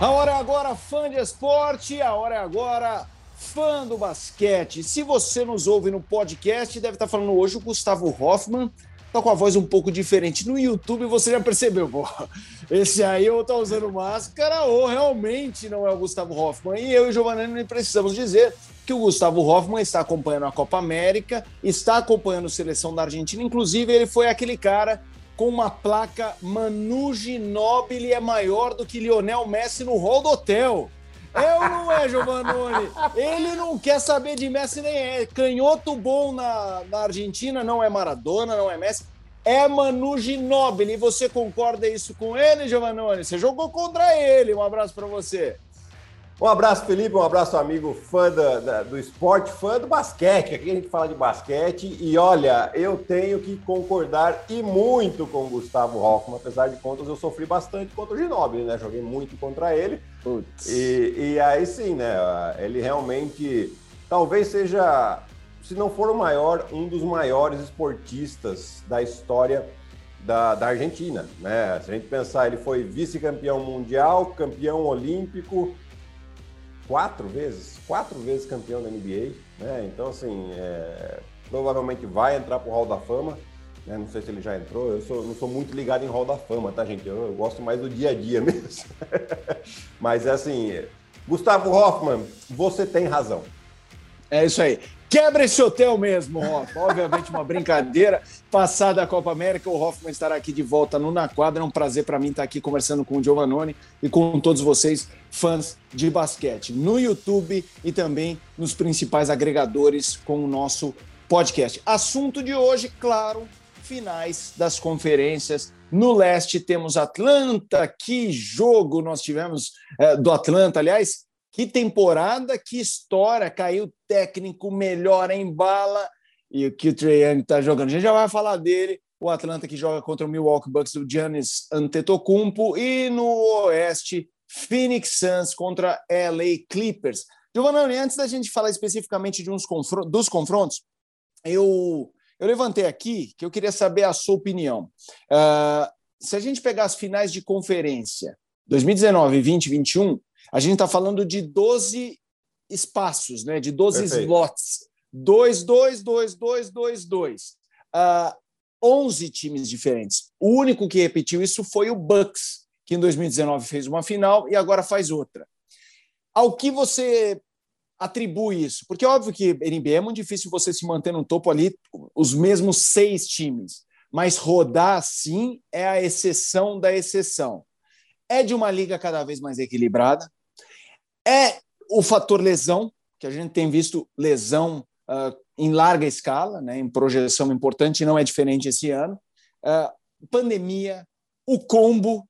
A hora é agora, fã de esporte, a hora é agora, fã do basquete. Se você nos ouve no podcast, deve estar falando hoje o Gustavo Hoffman, tá com a voz um pouco diferente. No YouTube você já percebeu, pô, esse aí ou tá usando máscara ou realmente não é o Gustavo Hoffman. E eu e o Giovanni precisamos dizer que o Gustavo Hoffman está acompanhando a Copa América, está acompanhando a seleção da Argentina, inclusive ele foi aquele cara com uma placa Manu Ginóbili é maior do que Lionel Messi no hall do hotel. Ou não é, Giovannone? Ele não quer saber de Messi nem é. Canhoto bom na, na Argentina não é Maradona, não é Messi. É Manu Ginóbili. Você concorda isso com ele, Giovannone? Você jogou contra ele. Um abraço para você. Um abraço, Felipe, um abraço, amigo fã da, da, do esporte, fã do basquete. Aqui a gente fala de basquete e olha, eu tenho que concordar e muito com o Gustavo Hoffman. Apesar de contas, eu sofri bastante contra o Ginóbili, né? Joguei muito contra ele. E, e aí sim, né? Ele realmente talvez seja, se não for o maior, um dos maiores esportistas da história da, da Argentina, né? Se a gente pensar, ele foi vice-campeão mundial, campeão olímpico quatro vezes, quatro vezes campeão da NBA, né? Então, assim, é, provavelmente vai entrar pro Hall da Fama. Né? Não sei se ele já entrou. Eu sou, não sou muito ligado em Hall da Fama, tá, gente? Eu, eu gosto mais do dia a dia mesmo. Mas, assim, Gustavo Hoffman, você tem razão. É isso aí. Quebra esse hotel mesmo, Hoffman. Obviamente, uma brincadeira. Passada a Copa América, o Hoffman estará aqui de volta no Na Quadra. É um prazer para mim estar aqui conversando com o Giovannone e com todos vocês, fãs de basquete, no YouTube e também nos principais agregadores com o nosso podcast. Assunto de hoje, claro, finais das conferências. No leste temos Atlanta. Que jogo nós tivemos é, do Atlanta, aliás que temporada, que história, caiu técnico, melhor em bala e o que o Trae Young está jogando. A gente já vai falar dele, o Atlanta que joga contra o Milwaukee Bucks do Giannis Antetokounmpo e no Oeste, Phoenix Suns contra LA Clippers. Giovanni, antes da gente falar especificamente de uns confron dos confrontos, eu, eu levantei aqui que eu queria saber a sua opinião. Uh, se a gente pegar as finais de conferência 2019, 20, 21, a gente está falando de 12 espaços, né? de 12 Perfeito. slots. 2, 2, 2, 2, 2, 2. 11 times diferentes. O único que repetiu isso foi o Bucks, que em 2019 fez uma final e agora faz outra. Ao que você atribui isso? Porque é óbvio que NBA é muito difícil você se manter no topo ali, os mesmos seis times, mas rodar assim é a exceção da exceção. É de uma liga cada vez mais equilibrada, é o fator lesão, que a gente tem visto lesão uh, em larga escala, né, em projeção importante, não é diferente esse ano. Uh, pandemia, o combo.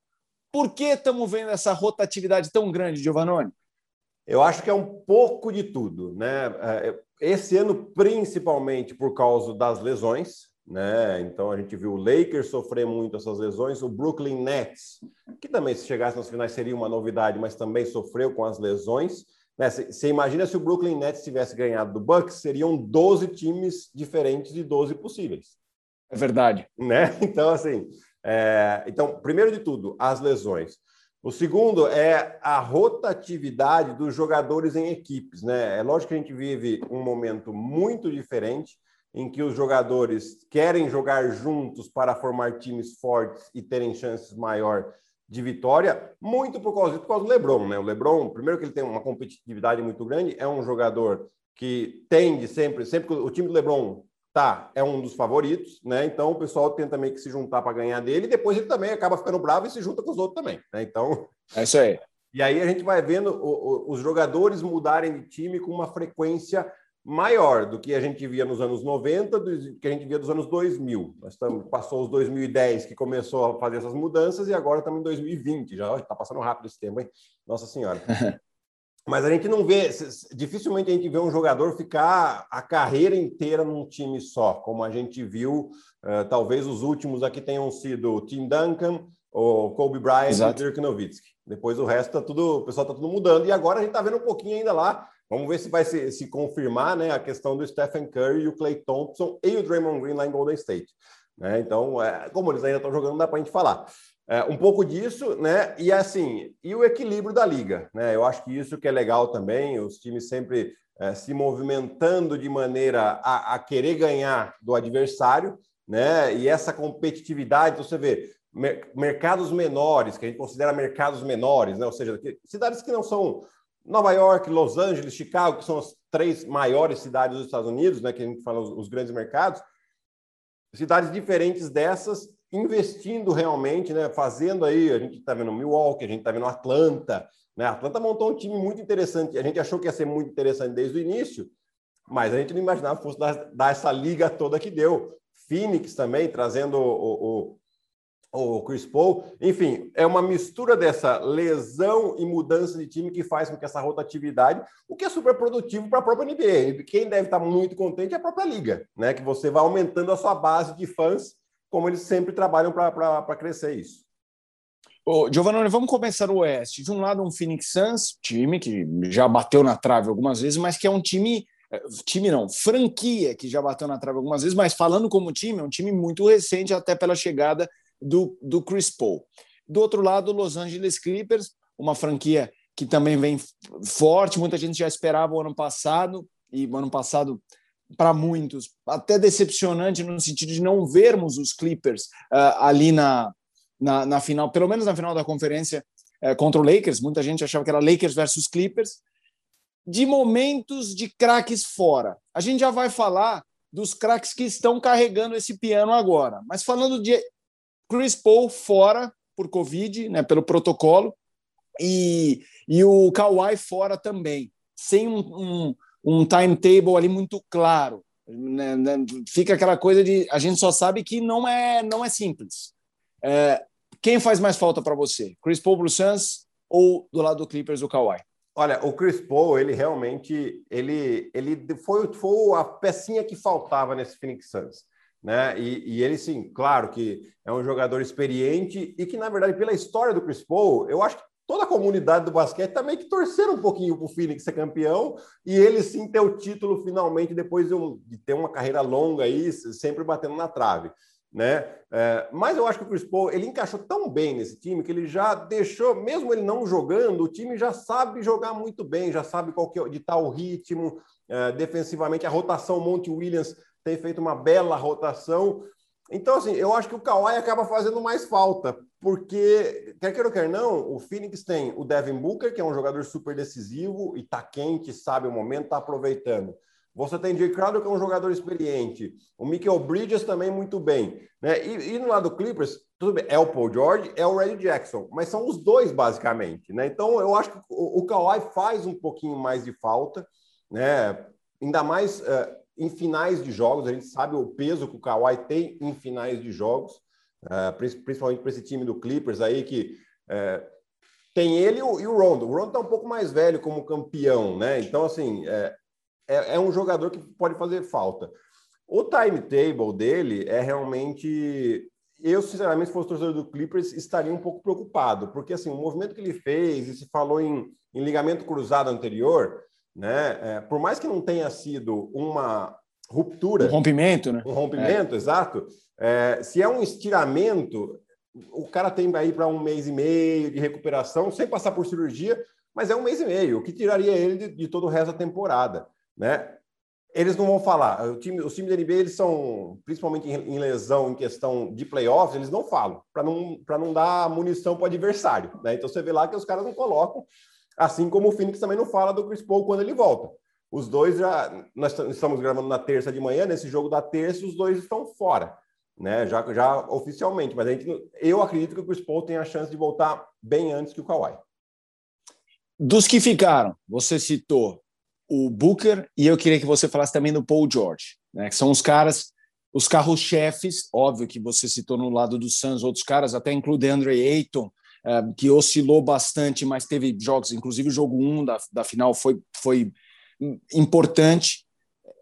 Por que estamos vendo essa rotatividade tão grande, Giovannone? Eu acho que é um pouco de tudo, né? É, esse ano, principalmente por causa das lesões, né? Então a gente viu o Lakers sofrer muito essas lesões, o Brooklyn Nets, que também se chegasse nas finais seria uma novidade, mas também sofreu com as lesões. Né? Você imagina se o Brooklyn Nets tivesse ganhado do Bucks, seriam 12 times diferentes de 12 possíveis. É verdade. Né? Então, assim, é... então, primeiro de tudo, as lesões. O segundo é a rotatividade dos jogadores em equipes. Né? É lógico que a gente vive um momento muito diferente em que os jogadores querem jogar juntos para formar times fortes e terem chances maior de vitória, muito por causa, por causa do LeBron, né? O LeBron, primeiro que ele tem uma competitividade muito grande, é um jogador que tende sempre, sempre que o time do LeBron tá, é um dos favoritos, né? Então o pessoal tenta meio que se juntar para ganhar dele, e depois ele também acaba ficando bravo e se junta com os outros também, né? Então, é isso aí. E aí a gente vai vendo os jogadores mudarem de time com uma frequência maior do que a gente via nos anos 90, do que a gente via dos anos 2000. Nós estamos, passou os 2010 que começou a fazer essas mudanças e agora estamos em 2020. Já está passando rápido esse tempo, hein? Nossa Senhora. Mas a gente não vê, dificilmente a gente vê um jogador ficar a carreira inteira num time só, como a gente viu, uh, talvez os últimos aqui tenham sido o Tim Duncan, o Kobe Bryant Exato. e o Dirk Nowitzki. Depois o resto tá tudo, o pessoal tá tudo mudando e agora a gente está vendo um pouquinho ainda lá Vamos ver se vai se, se, confirmar né, a questão do Stephen Curry, o Clay Thompson e o Draymond Green lá em Golden State. Né? Então, é, como eles ainda estão jogando, não dá para a gente falar. É, um pouco disso, né? E assim, e o equilíbrio da liga, né? Eu acho que isso que é legal também, os times sempre é, se movimentando de maneira a, a, querer ganhar do adversário, né? E essa competitividade, então você vê mer mercados menores, que a gente considera mercados menores, né? Ou seja, cidades que não são Nova York, Los Angeles, Chicago, que são as três maiores cidades dos Estados Unidos, né? Que a gente fala os, os grandes mercados, cidades diferentes dessas investindo realmente, né? Fazendo aí, a gente está vendo Milwaukee, a gente está vendo Atlanta, né? Atlanta montou um time muito interessante. A gente achou que ia ser muito interessante desde o início, mas a gente não imaginava que fosse dar, dar essa liga toda que deu. Phoenix também trazendo o, o, o Chris Paul. Enfim, é uma mistura dessa lesão e mudança de time que faz com que essa rotatividade, o que é super produtivo para a própria NBA. Quem deve estar muito contente é a própria liga, né? Que você vai aumentando a sua base de fãs como eles sempre trabalham para crescer isso. Ô, Giovanni, vamos começar no Oeste. De um lado, um Phoenix Suns, time que já bateu na trave algumas vezes, mas que é um time, é, time não, franquia que já bateu na trave algumas vezes, mas falando como time, é um time muito recente, até pela chegada do, do Chris Paul. Do outro lado, Los Angeles Clippers, uma franquia que também vem forte, muita gente já esperava o ano passado, e o ano passado para muitos, até decepcionante no sentido de não vermos os Clippers uh, ali na, na, na, final, pelo menos na final da conferência uh, contra o Lakers. Muita gente achava que era Lakers versus Clippers. De momentos de craques fora. A gente já vai falar dos craques que estão carregando esse piano agora. Mas falando de Chris Paul fora por Covid, né, pelo protocolo, e, e o Kawhi fora também, sem um, um um timetable ali muito claro. Né, né? Fica aquela coisa de a gente só sabe que não é não é simples. É, quem faz mais falta para você? Chris Paul pro Suns ou do lado do Clippers o Kawhi? Olha, o Chris Paul, ele realmente ele ele foi, foi a pecinha que faltava nesse Phoenix Suns. Né? E, e, ele, sim, claro que é um jogador experiente e que, na verdade, pela história do Chris Paul, eu acho que toda a comunidade do basquete também que torceram um pouquinho para o Phoenix ser campeão e ele sim ter o título finalmente depois de, um, de ter uma carreira longa aí, sempre batendo na trave. Né? É, mas eu acho que o Chris Paul ele encaixou tão bem nesse time que ele já deixou, mesmo ele não jogando, o time já sabe jogar muito bem, já sabe qual que é, de tal ritmo, é, defensivamente a rotação Monte Williams tem feito uma bela rotação. Então, assim, eu acho que o Kawhi acaba fazendo mais falta, porque, quer queira ou quer não, o Phoenix tem o Devin Booker, que é um jogador super decisivo e tá quente, sabe o momento, tá aproveitando. Você tem Jay Crowder, que é um jogador experiente. O Michael Bridges também muito bem. Né? E, e no lado do Clippers, tudo bem, é o Paul George, é o Reggie Jackson, mas são os dois, basicamente. Né? Então, eu acho que o, o Kawhi faz um pouquinho mais de falta, né? ainda mais uh, em finais de jogos. A gente sabe o peso que o Kawhi tem em finais de jogos. Uh, principalmente para esse time do Clippers aí, que uh, tem ele e o, Rondo. O Rondo está um pouco mais velho como campeão, né? Então, assim, é, é, é, um jogador que pode fazer falta. O timetable dele é realmente. Eu, sinceramente, se fosse torcedor do Clippers, estaria um pouco preocupado, porque assim, o movimento que ele fez, e se falou em, em ligamento cruzado anterior, né? É, por mais que não tenha sido uma ruptura. Um rompimento, né? Um rompimento, é. exato. É, se é um estiramento, o cara tem aí para um mês e meio de recuperação, sem passar por cirurgia, mas é um mês e meio, o que tiraria ele de, de todo o resto da temporada, né? Eles não vão falar. O time, os times da NBA, eles são, principalmente em, em lesão, em questão de playoffs, eles não falam, para não, não dar munição para o adversário. Né? Então você vê lá que os caras não colocam, assim como o Phoenix também não fala do Chris Paul quando ele volta. Os dois já. Nós estamos gravando na terça de manhã, nesse jogo da terça, os dois estão fora né? Já, já oficialmente, mas a gente, eu acredito que o Chris Paul tem a chance de voltar bem antes que o Kawhi. Dos que ficaram, você citou o Booker e eu queria que você falasse também do Paul George, né? Que são os caras, os carros-chefes, óbvio que você citou no lado do Suns outros caras, até incluindo Andre Ayton, que oscilou bastante, mas teve jogos, inclusive o jogo 1 da, da final foi, foi importante.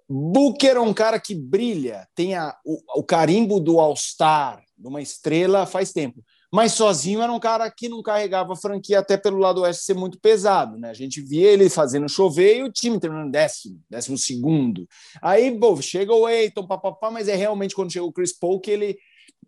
Booker é um cara que brilha, tem a, o, o carimbo do All-Star, de uma estrela faz tempo. mas sozinho era um cara que não carregava a franquia até pelo lado oeste ser muito pesado, né? A gente via ele fazendo chover e o time terminando décimo, décimo segundo. Aí, pô, chega o Eiton, papapá, mas é realmente quando chega o Chris Paul que ele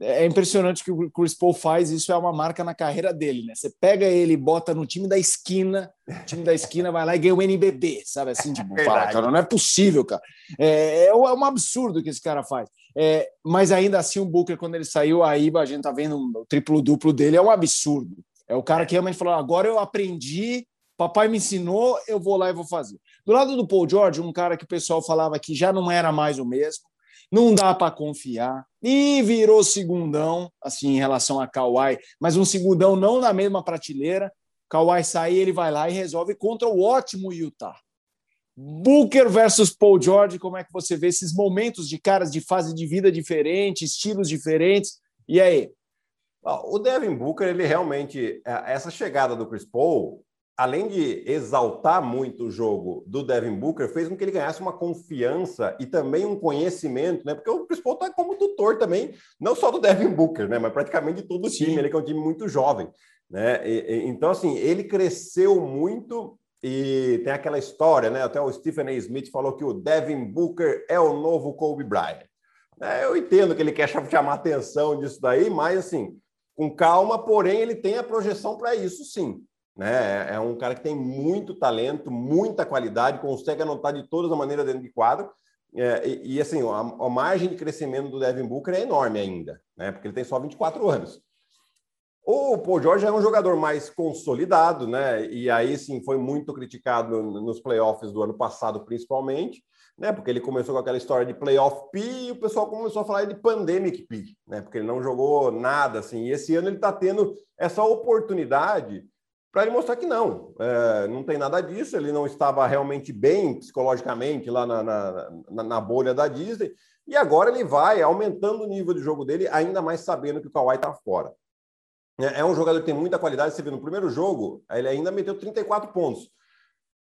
é impressionante que o Chris Paul faz, isso é uma marca na carreira dele, né? Você pega ele e bota no time da esquina, o time da esquina vai lá e ganha o NBB, sabe assim? Tipo, fala, cara, não é possível, cara. É, é, é um absurdo que esse cara faz. É, mas ainda assim, o Booker, quando ele saiu, aí a gente tá vendo o triplo-duplo dele, é um absurdo. É o cara que realmente falou: agora eu aprendi, papai me ensinou, eu vou lá e vou fazer. Do lado do Paul George, um cara que o pessoal falava que já não era mais o mesmo, não dá para confiar. E virou segundão, assim, em relação a Kawhi, mas um segundão não na mesma prateleira. Kawhi sai, ele vai lá e resolve contra o ótimo Utah. Booker versus Paul George, como é que você vê esses momentos de caras de fase de vida diferente, estilos diferentes? E aí? O Devin Booker, ele realmente, é, essa chegada do Chris Paul, além de exaltar muito o jogo do Devin Booker, fez com que ele ganhasse uma confiança e também um conhecimento, né? Porque o Chris Paul está como tutor também, não só do Devin Booker, né? Mas praticamente de todo o time, ele que é um time muito jovem, né? E, e, então, assim, ele cresceu muito e tem aquela história, né? Até o Stephen A. Smith falou que o Devin Booker é o novo Kobe Bryant. É, eu entendo que ele quer chamar atenção disso daí, mas assim, com calma, porém, ele tem a projeção para isso, sim. Né? É um cara que tem muito talento, muita qualidade, consegue anotar de todas as maneiras dentro de quadro. É, e, e, assim, a, a, margem de crescimento do Devin Booker é enorme ainda, né? Porque ele tem só 24 anos. O Paul George é um jogador mais consolidado, né? E aí sim foi muito criticado nos playoffs do ano passado, principalmente, né? Porque ele começou com aquela história de playoff P e o pessoal começou a falar de pandemic P, né? Porque ele não jogou nada assim. E esse ano ele está tendo essa oportunidade para ele mostrar que não, é, não tem nada disso, ele não estava realmente bem psicologicamente lá na, na, na, bolha da Disney, e agora ele vai aumentando o nível de jogo dele, ainda mais sabendo que o Kawhi está fora. É, é um jogador que tem muita qualidade, você viu no primeiro jogo, ele ainda meteu 34 pontos.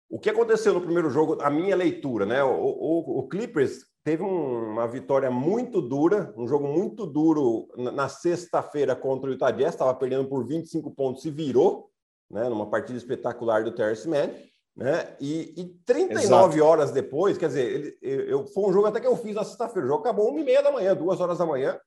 O que aconteceu no primeiro jogo, a minha leitura, né? O, o, o Clippers teve um, uma vitória muito dura, um jogo muito duro na, na sexta-feira contra o Utah Jazz, estava perdendo por 25 pontos e virou, né, numa partida espetacular do Terrence Mann, né? E, e 39 Exato. horas depois, quer dizer, ele, eu, foi um jogo até que eu fiz na sexta-feira. O jogo acabou uma e meia da manhã, duas horas da manhã.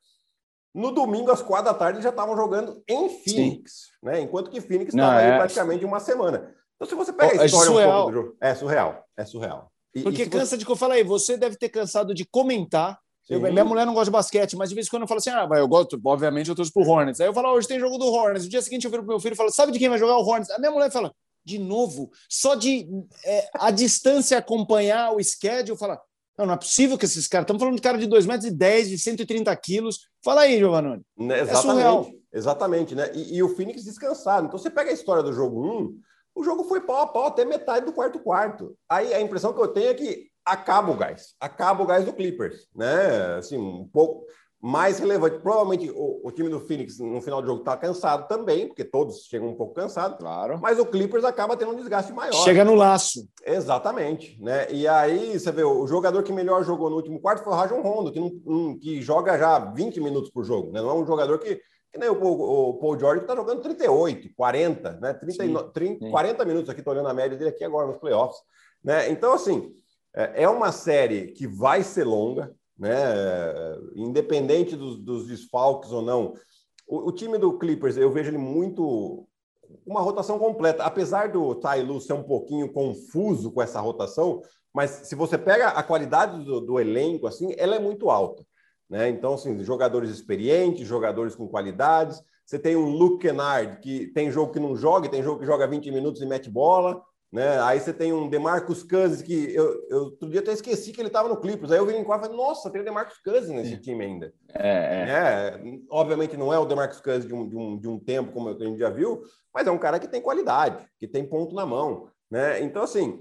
No domingo, às quatro da tarde, já estavam jogando em Phoenix, Sim. né? Enquanto que Phoenix estava é... praticamente uma semana. Então, se você pega a é história é um pouco do jogo, é surreal, é surreal. E, Porque e cansa você... de que eu falei, você deve ter cansado de comentar eu, minha mulher não gosta de basquete, mas de vez em quando eu falo assim: ah, eu gosto, obviamente eu torço pro Hornets. Aí eu falo: ah, hoje tem jogo do Hornets. No dia seguinte eu viro pro meu filho e falo: sabe de quem vai jogar o Hornets? A minha mulher fala: de novo, só de é, a distância acompanhar o schedule, fala: não, não é possível que esses caras. Estamos falando de cara de 2,10 metros, e 10, de 130 quilos. Fala aí, Giovanni. Né, é exatamente, é exatamente, né? E, e, o Phoenix descansado. Então você pega a história do jogo 1, o jogo foi pau a pau até metade do quarto quarto. Aí a impressão que eu tenho é que acaba o gás, acaba o gás do Clippers, né? Assim, um pouco mais relevante. Provavelmente o, o time do Phoenix no final do jogo está cansado também, porque todos chegam um pouco cansados. Claro. Mas o Clippers acaba tendo um desgaste maior. Chega no laço. Exatamente, né? E aí você vê o jogador que melhor jogou no último quarto foi o Rajon Rondo, que, não, que joga já 20 minutos por jogo, né? Não é um jogador que que nem o, o, Paul George que está jogando 38, 40, né? 30, sim, 30 sim. 40 minutos aqui, estou olhando a média dele aqui agora nos playoffs. Né? Então, assim, é, é uma série que vai ser longa, né? Independente dos, dos desfalques ou não. O, o, time do Clippers, eu vejo ele muito. Uma rotação completa. Apesar do Ty Lue ser um pouquinho confuso com essa rotação, mas se você pega a qualidade do, do elenco, assim, ela é muito alta. Né? Então, assim, jogadores experientes, jogadores com qualidades. Você tem um Luke Kennard, que tem jogo que não joga, tem jogo que joga 20 minutos e mete bola. Né? Aí você tem um Demarcus Cousins que eu, eu outro dia até esqueci que ele estava no Clippers. Aí eu vi em quadro e falei, nossa, tem o Demarcus Cousins nesse time ainda. É, é. é, obviamente não é o Demarcus Cousins de um, de, um, de um tempo, como a gente já viu, mas é um cara que tem qualidade, que tem ponto na mão. Né? Então, assim,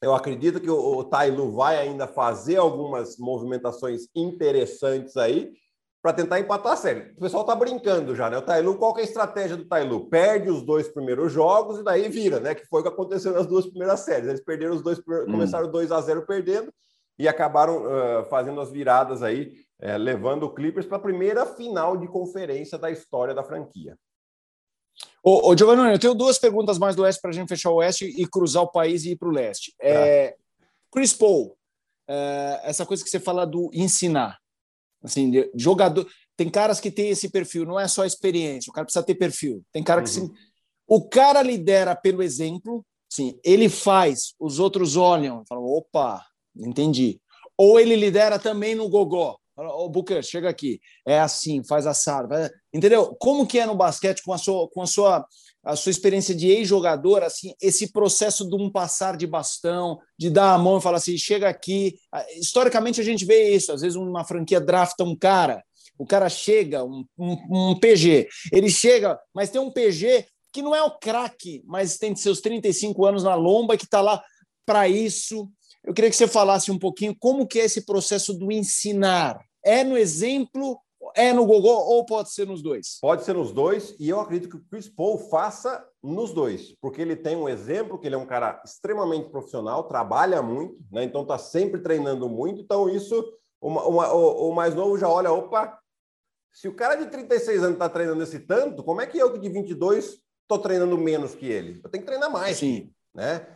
eu acredito que o, o Tailu vai ainda fazer algumas movimentações interessantes aí para tentar empatar a série. O pessoal está brincando já, né? O Tailu, qual é a estratégia do Tailu? Perde os dois primeiros jogos e daí vira, né? Que foi o que aconteceu nas duas primeiras séries. Eles perderam os dois, hum. começaram 2 a 0 perdendo e acabaram uh, fazendo as viradas aí, uh, levando o Clippers para a primeira final de conferência da história da franquia. Ô, ô Giovanni, eu tenho duas perguntas mais do Oeste para a gente fechar o Oeste e cruzar o país e ir para o Leste. Tá. É, Chris Paul, essa coisa que você fala do ensinar. Assim, jogador. Tem caras que têm esse perfil, não é só experiência, o cara precisa ter perfil. Tem cara que uhum. se, o cara lidera pelo exemplo, sim, ele faz, os outros olham, falam, opa, entendi. Ou ele lidera também no gogó. Ô, oh, Booker, chega aqui. É assim, faz assado. Entendeu? Como que é no basquete com a sua, com a sua, a sua experiência de ex-jogador, assim, esse processo de um passar de bastão, de dar a mão e falar assim, chega aqui. Historicamente a gente vê isso. Às vezes uma franquia drafta um cara, o cara chega, um, um, um PG, ele chega, mas tem um PG que não é o craque, mas tem seus 35 anos na lomba que está lá para isso. Eu queria que você falasse um pouquinho como que é esse processo do ensinar é no exemplo, é no Gogô ou pode ser nos dois? Pode ser nos dois, e eu acredito que o Chris Paul faça nos dois, porque ele tem um exemplo, que ele é um cara extremamente profissional, trabalha muito, né? Então tá sempre treinando muito. Então, isso, uma, uma, o, o, mais novo já olha, opa, se o cara de 36 anos está treinando esse tanto, como é que eu de 22 estou treinando menos que ele? Eu tenho que treinar mais, Sim. né?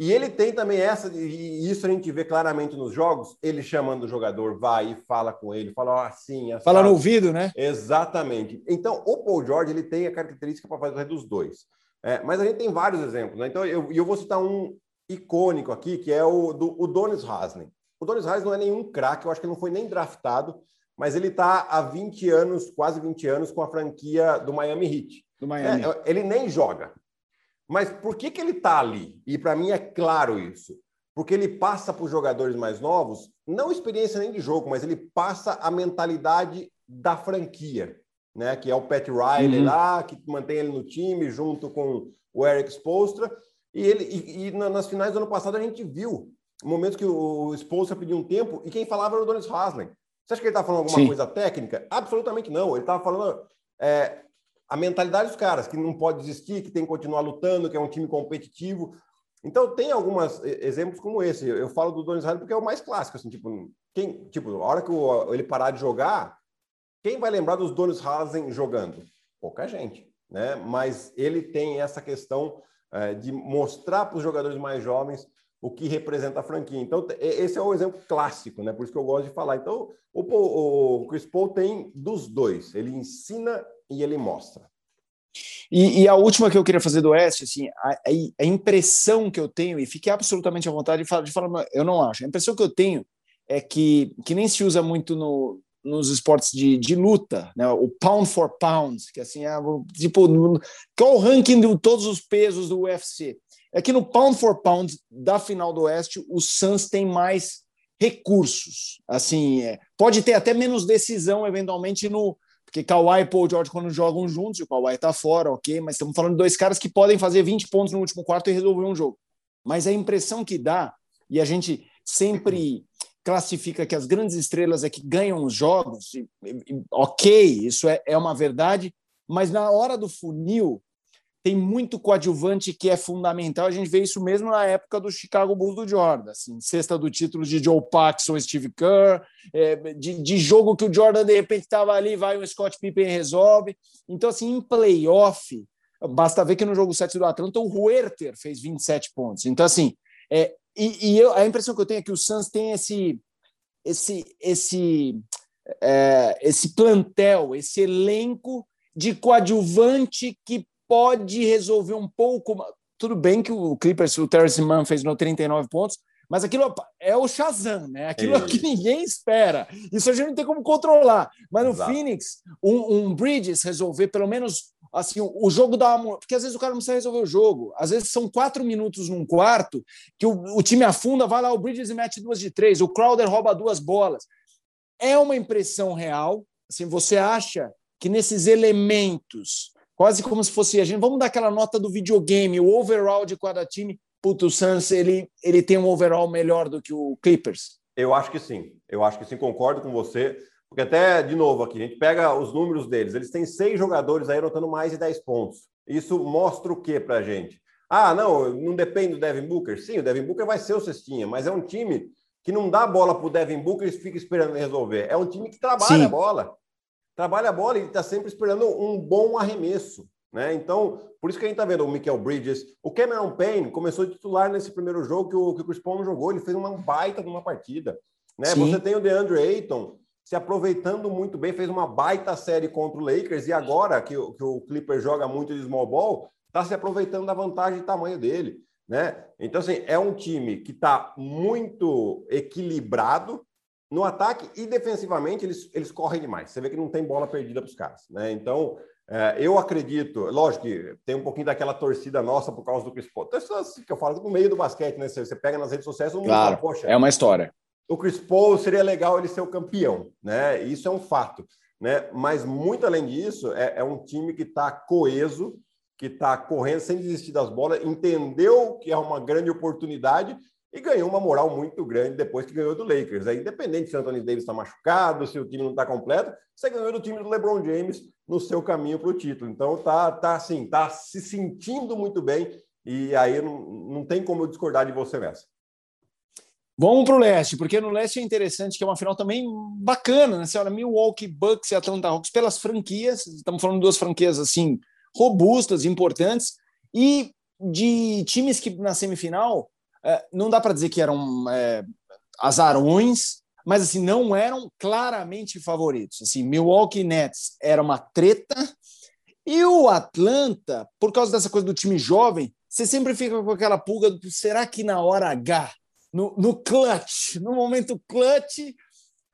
E ele tem também essa, e isso a gente vê claramente nos jogos, ele chamando o jogador, vai e fala com ele, fala assim. Assim, fala no ouvido, né? Exatamente. Então, o Paul George ele tem a característica para fazer dos dois. É, mas a gente tem vários exemplos, né? Então, eu, eu vou citar um icônico aqui, que é o do o Donis Haslem. O Donis Haslem não é nenhum craque, eu acho que ele não foi nem draftado, mas ele está há 20 anos, quase 20 anos, com a franquia do Miami Heat. Do Miami. É, ele nem joga. Mas por que, que ele está ali? E para mim é claro isso. Porque ele passa para os jogadores mais novos, não experiência nem de jogo, mas ele passa a mentalidade da franquia, né? Que é o Pat Riley uhum. lá, que mantém ele no time junto com o Eric Spolstra. E, ele, e, e nas finais do ano passado a gente viu momentos que o Spolstra pediu um tempo e quem falava era o Donis Haslem. Você acha que ele estava falando alguma Sim. coisa técnica? Absolutamente não. Ele estava falando é, a mentalidade dos caras, que não pode desistir, que tem que continuar lutando, que é um time competitivo. Então, tem alguns exemplos como esse. Eu falo do Donis Haslem porque é o mais clássico. Assim, tipo, quem, tipo, a hora que o, ele parar de jogar, quem vai lembrar dos Donis Haslem jogando? Pouca gente, né? Mas ele tem essa questão é, de mostrar para os jogadores mais jovens o que representa a franquia. Então, esse é o exemplo clássico, né? Por isso que eu gosto de falar. Então, o, o Chris Paul tem dos dois. Ele ensina e ele mostra. E, e, a última que eu queria fazer do Oeste, assim, a, a, impressão que eu tenho, e fiquei absolutamente à vontade de falar, de falar, eu não acho, a impressão que eu tenho é que, que nem se usa muito no, nos esportes de, de luta, né? o pound for pound, que assim, é, tipo, qual o ranking de todos os pesos do UFC? É que no pound for pound da final do Oeste, o Suns tem mais recursos, assim, é, pode ter até menos decisão eventualmente no, porque Kawhi e Paul George, quando jogam juntos, o Kawhi tá fora, ok, mas estamos falando de dois caras que podem fazer 20 pontos no último quarto e resolver um jogo. Mas a impressão que dá, e a gente sempre classifica que as grandes estrelas é que ganham os jogos, e, e, ok, isso é, é uma verdade, mas na hora do funil, tem muito coadjuvante que é fundamental. A gente vê isso mesmo na época do Chicago Bulls do Jordan, assim, sexta do título de Joe Paxson, Steve Kerr, é, de, de, jogo que o Jordan de repente estava ali, vai o Scott Pippen resolve. Então, assim, em playoff, basta ver que no jogo 7 do Atlanta o Huerter fez 27 pontos. Então, assim, é, e, e eu, a impressão que eu tenho é que o Suns tem esse esse esse é, esse plantel, esse elenco de coadjuvante que pode resolver um pouco. Tudo bem que o Clippers, o Terrence Mann fez no 39 pontos, mas aquilo é o Shazam, né? Aquilo é. que ninguém espera. Isso a gente não tem como controlar. Mas no Exato. Phoenix, um, um, Bridges resolver pelo menos assim o, jogo dá uma... porque às vezes o cara não precisa resolver o jogo. Às vezes são quatro minutos num quarto que o, o time afunda, vai lá o Bridges e mete duas de três, o Crowder rouba duas bolas. É uma impressão real. Assim, você acha que nesses elementos quase como se fosse a gente. Vamos dar aquela nota do videogame, o overall de cada time. Puto, o Suns ele, ele tem um overall melhor do que o Clippers? Eu acho que sim. Eu acho que sim, concordo com você. Porque até, de novo, aqui, a gente pega os números deles. Eles têm seis jogadores aí anotando mais de 10 pontos. Isso mostra o que para a gente? Ah, não, não depende do Devin Booker. Sim, o Devin Booker vai ser o cestinha, mas é um time que não dá bola para o Devin Booker e fica esperando ele resolver. É um time que trabalha Sim. a bola. Trabalha a bola e está sempre esperando um bom arremesso. Né? Então, por isso que a gente está vendo o Michael Bridges. O Cameron Payne começou a titular nesse primeiro jogo que o, que o Chris Paul jogou. Ele fez uma baita de uma partida. Né? Você tem o DeAndre Ayton se aproveitando muito bem, fez uma baita série contra o Lakers e agora que, que o Clipper joga muito de small ball, está se aproveitando da vantagem de tamanho dele. Né? Então, assim, é um time que está muito equilibrado no ataque e defensivamente eles, eles correm demais. Você vê que não tem bola perdida para os caras. Né? Então, é, eu acredito, lógico que tem um pouquinho daquela torcida nossa por causa do Chris Paul. Então, assim, que eu falo no meio do basquete, né? Você, você pega nas redes sociais, um claro, fala, poxa. É uma história o Chris Paul seria legal ele ser o campeão, né? Isso é um fato, né? Mas muito além disso, é, é um time que está coeso, que está correndo sem desistir das bolas, entendeu que é uma grande oportunidade e ganhou uma moral muito grande depois que ganhou do Lakers. É independente se o Anthony Davis está machucado, se o time não está completo, você ganhou do time do LeBron James no seu caminho para o título. Então tá, tá assim, tá se sentindo muito bem e aí não, não tem como eu discordar de você nessa. Vamos para o leste, porque no leste é interessante que é uma final também bacana, né? Olha Milwaukee Bucks e Atlanta Hawks pelas franquias, estamos falando de duas franquias assim robustas, importantes, e de times que na semifinal é, não dá para dizer que eram é, azarões, mas assim não eram claramente favoritos. Assim, Milwaukee Nets era uma treta e o Atlanta, por causa dessa coisa do time jovem, você sempre fica com aquela pulga do será que na hora H no, no clutch, no momento clutch,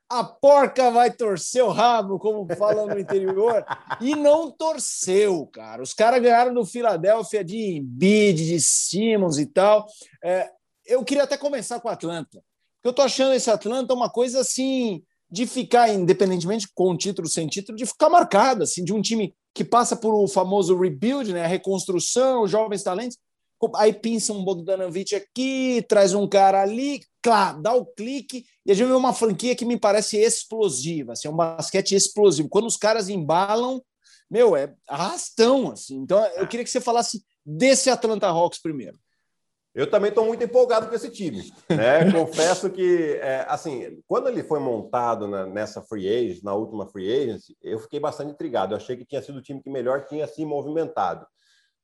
a porca vai torcer o rabo, como falam no interior, e não torceu, cara. Os caras ganharam no Filadélfia de Embiid, de Simmons e tal. É, eu queria até começar com o Atlanta, porque eu tô achando esse Atlanta uma coisa assim de ficar, independentemente com título sem título, de ficar marcado, assim, de um time que passa por o famoso rebuild, né, a reconstrução, jovens talentos, Aí pinça um Bogdanovich aqui, traz um cara ali, claro, dá o clique, e a gente vê uma franquia que me parece explosiva, assim, é um basquete explosivo. Quando os caras embalam, meu, é arrastão, assim. Então, eu queria que você falasse desse Atlanta Hawks primeiro. Eu também estou muito empolgado com esse time. Né? Confesso que, é, assim, quando ele foi montado na, nessa free agent, na última free agency, eu fiquei bastante intrigado. Eu achei que tinha sido o time que melhor tinha se movimentado.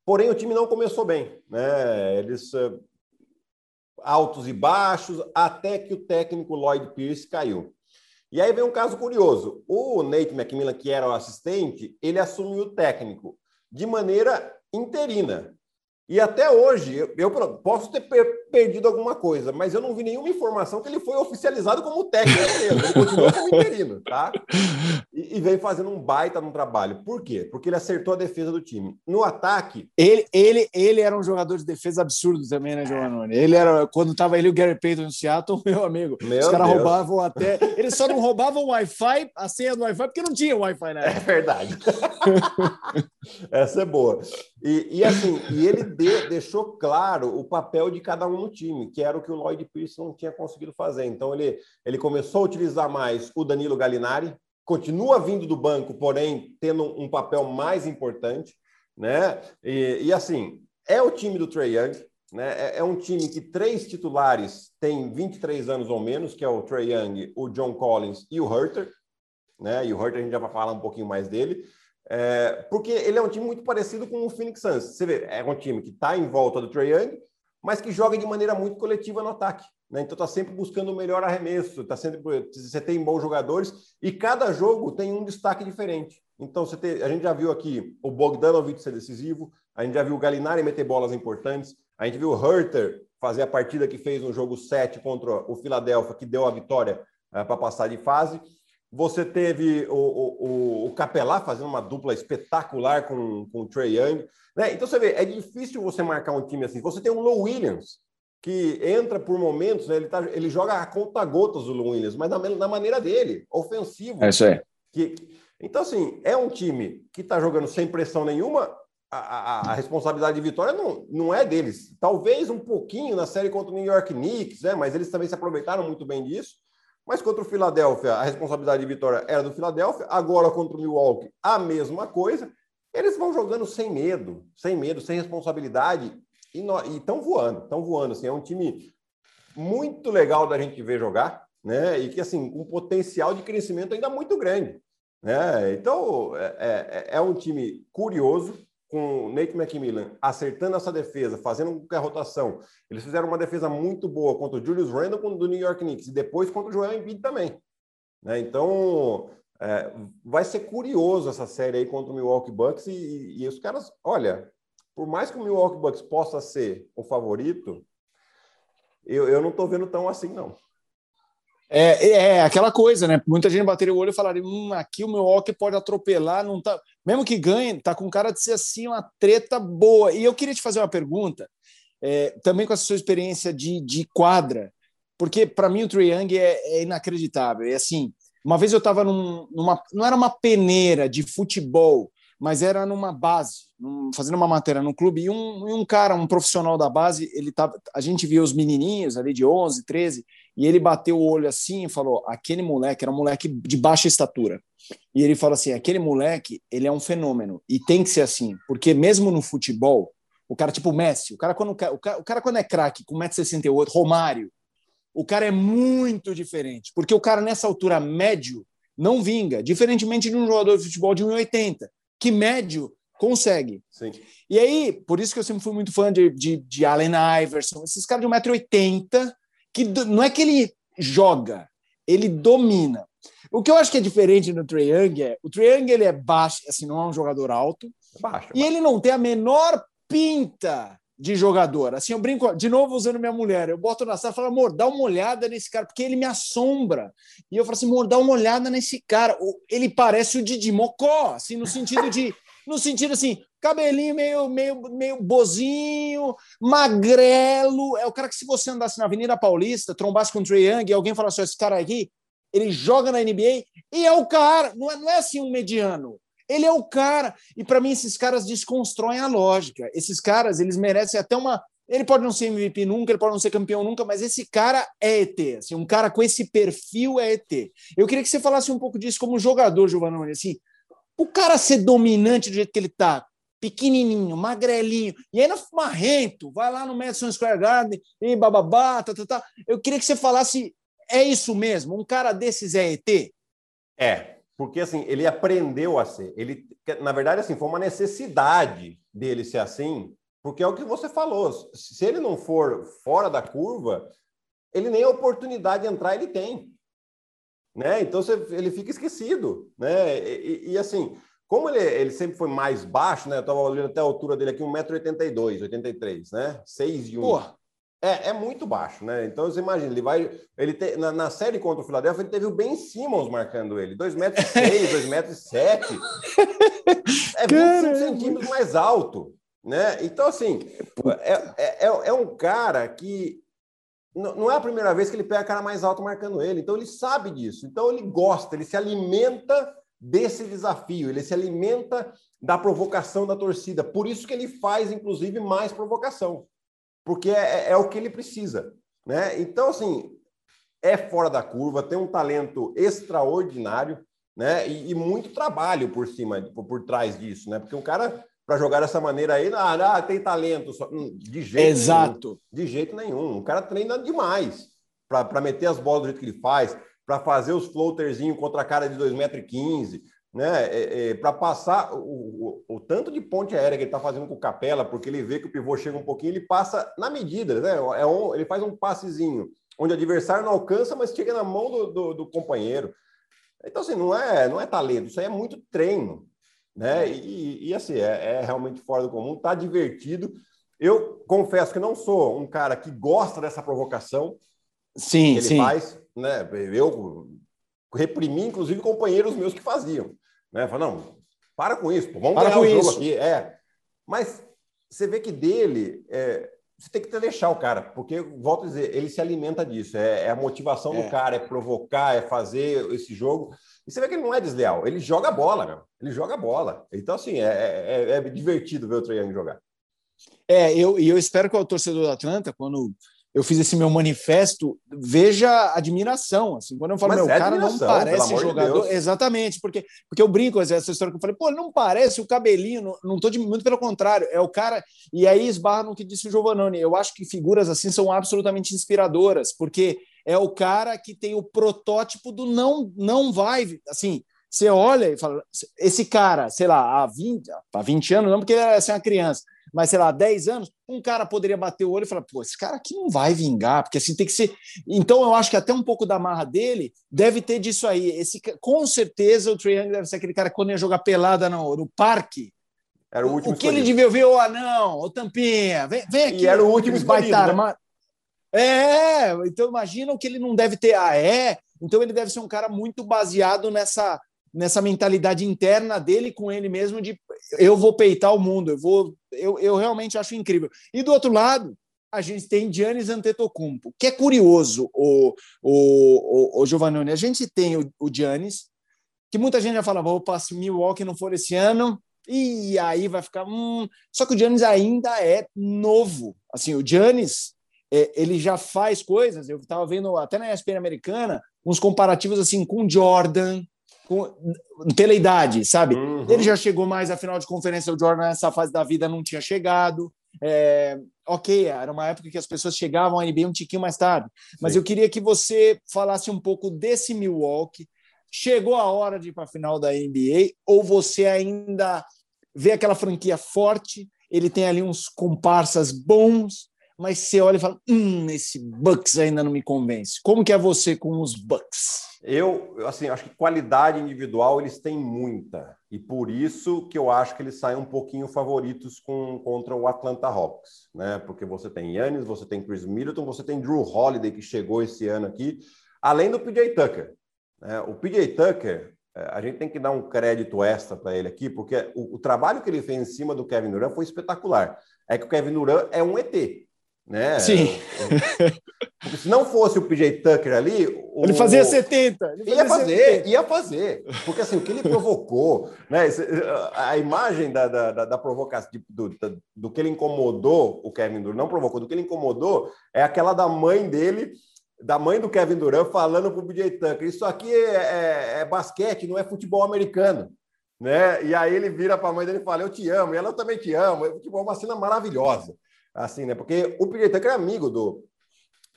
Porém, o time não começou bem, né? Eles uh, altos e baixos, até que o técnico Lloyd Pierce caiu. E aí vem um caso curioso. O Nate McMillan, que era o assistente, ele assumiu o técnico de maneira interina. E até hoje, eu, posso ter perdido alguma coisa, mas eu não vi nenhuma informação que ele foi oficializado como técnico mesmo. Ele continua como interino, tá? E, vem fazendo um baita no trabalho. Por quê? Porque ele acertou a defesa do time. No ataque. Ele, ele, ele era um jogador de defesa absurdo também, né, Giovanni? Ele era, quando estava ele e o Gary Payton no Seattle, meu amigo. Meu os caras roubavam até. Eles só não roubavam o Wi-Fi, a senha do Wi-Fi, porque não tinha Wi-Fi na época. É verdade. Essa é boa. E, e assim, e ele de, deixou claro o papel de cada um no time, que era o que o Lloyd Pierce não tinha conseguido fazer. Então ele, ele começou a utilizar mais o Danilo Gallinari, continua vindo do banco, porém tendo um papel mais importante, né? E, e assim, é o time do Trey Young, né? É, é, um time que três titulares têm 23 anos ou menos, que é o Trey Young, o John Collins e o Herter, né? E o Herter a gente já vai falar um pouquinho mais dele. É, porque ele é um time muito parecido com o Phoenix Suns. Você vê, é um time que está em volta do Trae Young, mas que joga de maneira muito coletiva no ataque. Né? Então está sempre buscando o melhor arremesso, tá sempre, você tem bons jogadores e cada jogo tem um destaque diferente. Então você tem, a gente já viu aqui o Bogdanovic ser decisivo, a gente já viu o Galinari meter bolas importantes, a gente viu o Herter fazer a partida que fez no jogo 7 contra o Philadelphia, que deu a vitória eh, para passar de fase. Você teve o, o, o Capelá fazendo uma dupla espetacular com, com o Trey Young. Né? Então você vê, é difícil você marcar um time assim. Você tem um Low Williams, que entra por momentos, né? ele, tá, ele joga a conta-gotas o Williams, mas na, na, maneira dele, ofensivo. É isso aí. Que, então, assim, é um time que está jogando sem pressão nenhuma. A, a, a, responsabilidade de vitória não, não é deles. Talvez um pouquinho na série contra o New York Knicks, né? mas eles também se aproveitaram muito bem disso. Mas contra o Philadelphia, a responsabilidade de vitória era do Philadelphia. Agora, contra o Milwaukee, a mesma coisa. Eles vão jogando sem medo, sem medo, sem responsabilidade. E estão voando, estão voando. Assim, é um time muito legal da gente ver jogar, né? E que assim, um potencial de crescimento ainda muito grande. Né? Então, é, é, é um time curioso, com o Nate McMillan acertando essa defesa, fazendo com que a rotação. Eles fizeram uma defesa muito boa contra o Julius Randle do New York Knicks e depois contra o Joel Embiid também. Né? Então, é, vai ser curioso essa série aí contra o Milwaukee Bucks e, e, e os caras, olha, por mais que o Milwaukee Bucks possa ser o favorito, eu, eu não estou vendo tão assim, não. É, é, aquela coisa, né? Muita gente bateria o olho e falaria: hum, aqui o Milwaukee pode atropelar, não tá. Mesmo que ganhe, tá com cara de ser assim uma treta boa. E eu queria te fazer uma pergunta, é, também com essa sua experiência de, de quadra, porque para mim o Trae Young é, é, inacreditável. É assim, uma vez eu estava num, numa, não era uma peneira de futebol, mas era numa base, num, fazendo uma matéria no clube, e um, e um cara, um profissional da base, ele tava, a gente via os menininhos ali de 11, 13, e ele bateu o olho assim e falou: aquele moleque era um moleque de baixa estatura. E ele falou assim: aquele moleque, ele é um fenômeno, e tem que ser assim, porque mesmo no futebol, o cara tipo Messi, o cara quando, o cara, o cara quando é craque com 1,68m, Romário, o cara é muito diferente, porque o cara nessa altura médio não vinga, diferentemente de um jogador de futebol de 1,80 que médio consegue. Sim. E aí, por isso que eu sempre fui muito fã de, de, de Allen Iverson, esses caras de 1,80m, que não é que ele joga, ele domina. O que eu acho que é diferente no Trae Young é, o Trae Young ele é baixo, assim, não é um jogador alto, é baixo, e baixo. ele não tem a menor pinta de jogador. Assim, eu brinco, de novo usando minha mulher, eu boto na sala e falo, amor, dá uma olhada nesse cara, porque ele me assombra. E eu falo assim, amor, dá uma olhada nesse cara. Ele parece o Didi Mocó, assim, no sentido de. No sentido assim, cabelinho meio, meio, meio bozinho, magrelo. É o cara que, se você andasse na Avenida Paulista, trombasse com o Trae Young e alguém falasse, esse cara aqui, ele joga na NBA e é o cara, não é, não é assim um mediano. Ele é o cara. E para mim, esses caras desconstroem a lógica. Esses caras, eles merecem até uma. Ele pode não ser MVP nunca, ele pode não ser campeão nunca, mas esse cara é ET. Assim, um cara com esse perfil é ET. Eu queria que você falasse um pouco disso como jogador, Giovanni. Assim, o cara ser dominante do jeito que ele tá, pequenininho, magrelinho, e ainda marrento, vai lá no Madison Square Garden e bababá, tá, tá, tá. Eu queria que você falasse, é isso mesmo? Um cara desses é ET? É, porque assim ele aprendeu a ser. Ele, na verdade, assim foi uma necessidade dele ser assim, porque é o que você falou. Se ele não for fora da curva, ele nem a oportunidade de entrar ele tem, né? Então você, ele fica esquecido, né? E, e, assim, como ele, ele sempre foi mais baixo, né? Eu estava olhando até a altura dele aqui, 1,82m, 83, né? 6 de 1. Porra. É, é muito baixo, né? Então você imagina, ele vai. Ele te, na, na, série contra o Philadelphia, ele teve o Ben Simmons marcando ele. 2 metros 6, 2 metros 7. É 25 Caramba. centímetros mais alto. Né? Então, assim, é, é, é, é um cara que não é a primeira vez que ele pega a cara mais alto marcando ele. Então ele sabe disso. Então ele gosta, ele se alimenta desse desafio, ele se alimenta da provocação da torcida. Por isso que ele faz, inclusive, mais provocação porque é, é, é o que ele precisa. Né? Então, assim, é fora da curva, tem um talento extraordinário, né? E, e, muito trabalho por cima, por, por trás disso, né? Porque o cara, para jogar dessa maneira aí, ah, ah, tem talento, só... De jeito Exato. Nenhum, de jeito nenhum. O cara treina demais para meter as bolas do jeito que ele faz, para fazer os floaterzinhos contra a cara de 2,15 m, né, é, é, para passar o, o, o, tanto de ponte aérea que ele está fazendo com o Capela, porque ele vê que o pivô chega um pouquinho, ele passa na medida, né? É um, ele faz um passezinho onde o adversário não alcança, mas chega na mão do, do, do, companheiro. Então, assim, não é, não é talento, isso aí é muito treino, né? E, e assim, é, é realmente fora do comum, tá divertido. Eu confesso que não sou um cara que gosta dessa provocação. Sim, que ele sim. faz, né? Eu reprimi, inclusive, companheiros meus que faziam. Né? Fala, não, para com isso, pô, vamos para ganhar o jogo isso. aqui. É. Mas você vê que dele, é, você tem que deixar o cara, porque, volto a dizer, ele se alimenta disso. É, é a motivação é. do cara, é provocar, é fazer esse jogo. E você vê que ele não é desleal, ele joga bola, meu. Ele joga bola. Então, assim, é, é, é divertido ver o Trae jogar. É, eu, e eu espero que o torcedor do Atlanta, quando eu fiz esse meu manifesto, veja admiração. Assim, quando eu falo, Mas meu, é cara não parece jogador. De exatamente, porque, porque eu brinco essa história que eu falei, pô, não parece o cabelinho, não, não tô de, muito pelo contrário, é o cara. E aí esbarra no que disse o Giovannone. Eu acho que figuras assim são absolutamente inspiradoras, porque é o cara que tem o protótipo do não, não vai. Assim, você olha e fala, esse cara, sei lá, há 20, há 20 anos, não porque ele era assim, uma criança mas sei lá, 10 anos, um cara poderia bater o olho e falar, pô, esse cara aqui não vai vingar, porque assim tem que ser. Então eu acho que até um pouco da marra dele deve ter disso aí. Esse, com certeza o Trae Young deve ser aquele cara que quando ia jogar pelada no, no parque. Era o último. O que escolhido. ele devia ver, o anão, o Tampinha, vem, vem aqui. E era o último escolhido, né? É, então imagina o que ele não deve ter. Ah, é? Então ele deve ser um cara muito baseado nessa nessa mentalidade interna dele com ele mesmo de eu vou peitar o mundo, eu vou, eu, eu realmente acho incrível. E do outro lado, a gente tem Giannis Antetokounmpo, que é curioso, o, o, o, o Giovannone. A gente tem o, o Giannis, que muita gente já fala, vou passar Milwaukee não for esse ano, e aí vai ficar. Hum. Só que o Giannis ainda é novo. Assim, o Giannis, é, ele já faz coisas. Eu estava vendo até na ESPN americana uns comparativos assim com Jordan, com, pela idade, sabe? Uhum. Ele já chegou mais à final de conferência, o Jordan nessa fase da vida não tinha chegado. É, ok, era uma época que as pessoas chegavam à NBA um tiquinho mais tarde, mas Sim. eu queria que você falasse um pouco desse Milwaukee. Chegou a hora de ir para a final da NBA ou você ainda vê aquela franquia forte? Ele tem ali uns comparsas bons, mas você olha e fala: hum, esse Bucks ainda não me convence. Como que é você com os Bucks? Eu, assim, acho que qualidade individual eles têm muita e por isso que eu acho que eles saem um pouquinho favoritos com, contra o Atlanta Hawks, né? Porque você tem Yannis, você tem Chris Middleton, você tem Drew Holiday que chegou esse ano aqui, além do PJ Tucker. Né? O PJ Tucker, é, a gente tem que dar um crédito extra para ele aqui, porque o, o trabalho que ele fez em cima do Kevin Durant foi espetacular. É que o Kevin Durant é um ET. Né? Sim. Se não fosse o PJ Tucker ali. O... Ele fazia 70. Ele fazia ia fazer, 70. ia fazer. Porque assim, o que ele provocou, né? A imagem da, da, da provocação, do, do, do, que ele incomodou o Kevin Durant, não provocou, do que ele incomodou, é aquela da mãe dele, da mãe do Kevin Durant, falando para o PJ Tucker: Isso aqui é, é, é basquete, não é futebol americano. Né? E aí ele vira para a mãe dele e fala: Eu te amo, e ela também te ama. O futebol é uma cena maravilhosa assim, né? Porque o PJ Tucker é amigo do,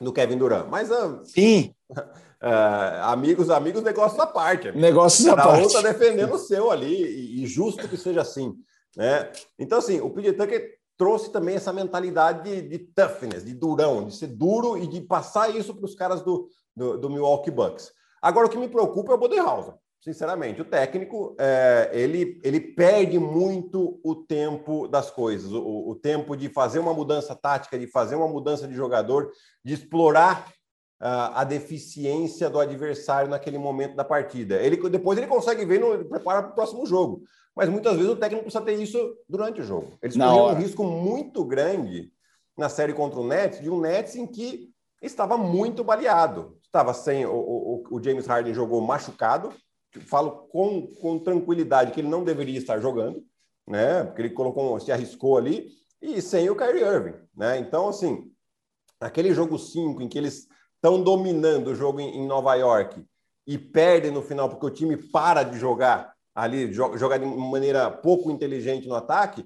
do Kevin Durant, mas uh, sim, uh, amigos, amigos, negócios à parte. Negócios à parte. Um está defendendo o seu ali e, e, justo que seja assim, né? Então assim, o Tucker trouxe também essa mentalidade de, de, toughness, de durão, de ser duro e de passar isso para os caras do, do, do, Milwaukee Bucks. Agora o que me preocupa é o Bodenhauser. Sinceramente, o técnico é, ele, ele perde muito o tempo das coisas, o, o, tempo de fazer uma mudança tática, de fazer uma mudança de jogador, de explorar uh, a deficiência do adversário naquele momento da partida. Ele depois ele consegue ver no prepara para o próximo jogo, mas muitas vezes o técnico precisa ter isso durante o jogo. Eles correram um risco muito grande na série contra o Nets, de um Nets em que estava muito baleado. Estava sem o, o, o James Harden jogou machucado falo com, com tranquilidade que ele não deveria estar jogando, né? Porque ele colocou, se arriscou ali, e sem o Kyrie Irving, né? Então, assim, aquele jogo 5 em que eles estão dominando o jogo em, em, Nova York e perdem no final porque o time para de jogar ali, jogar de maneira pouco inteligente no ataque,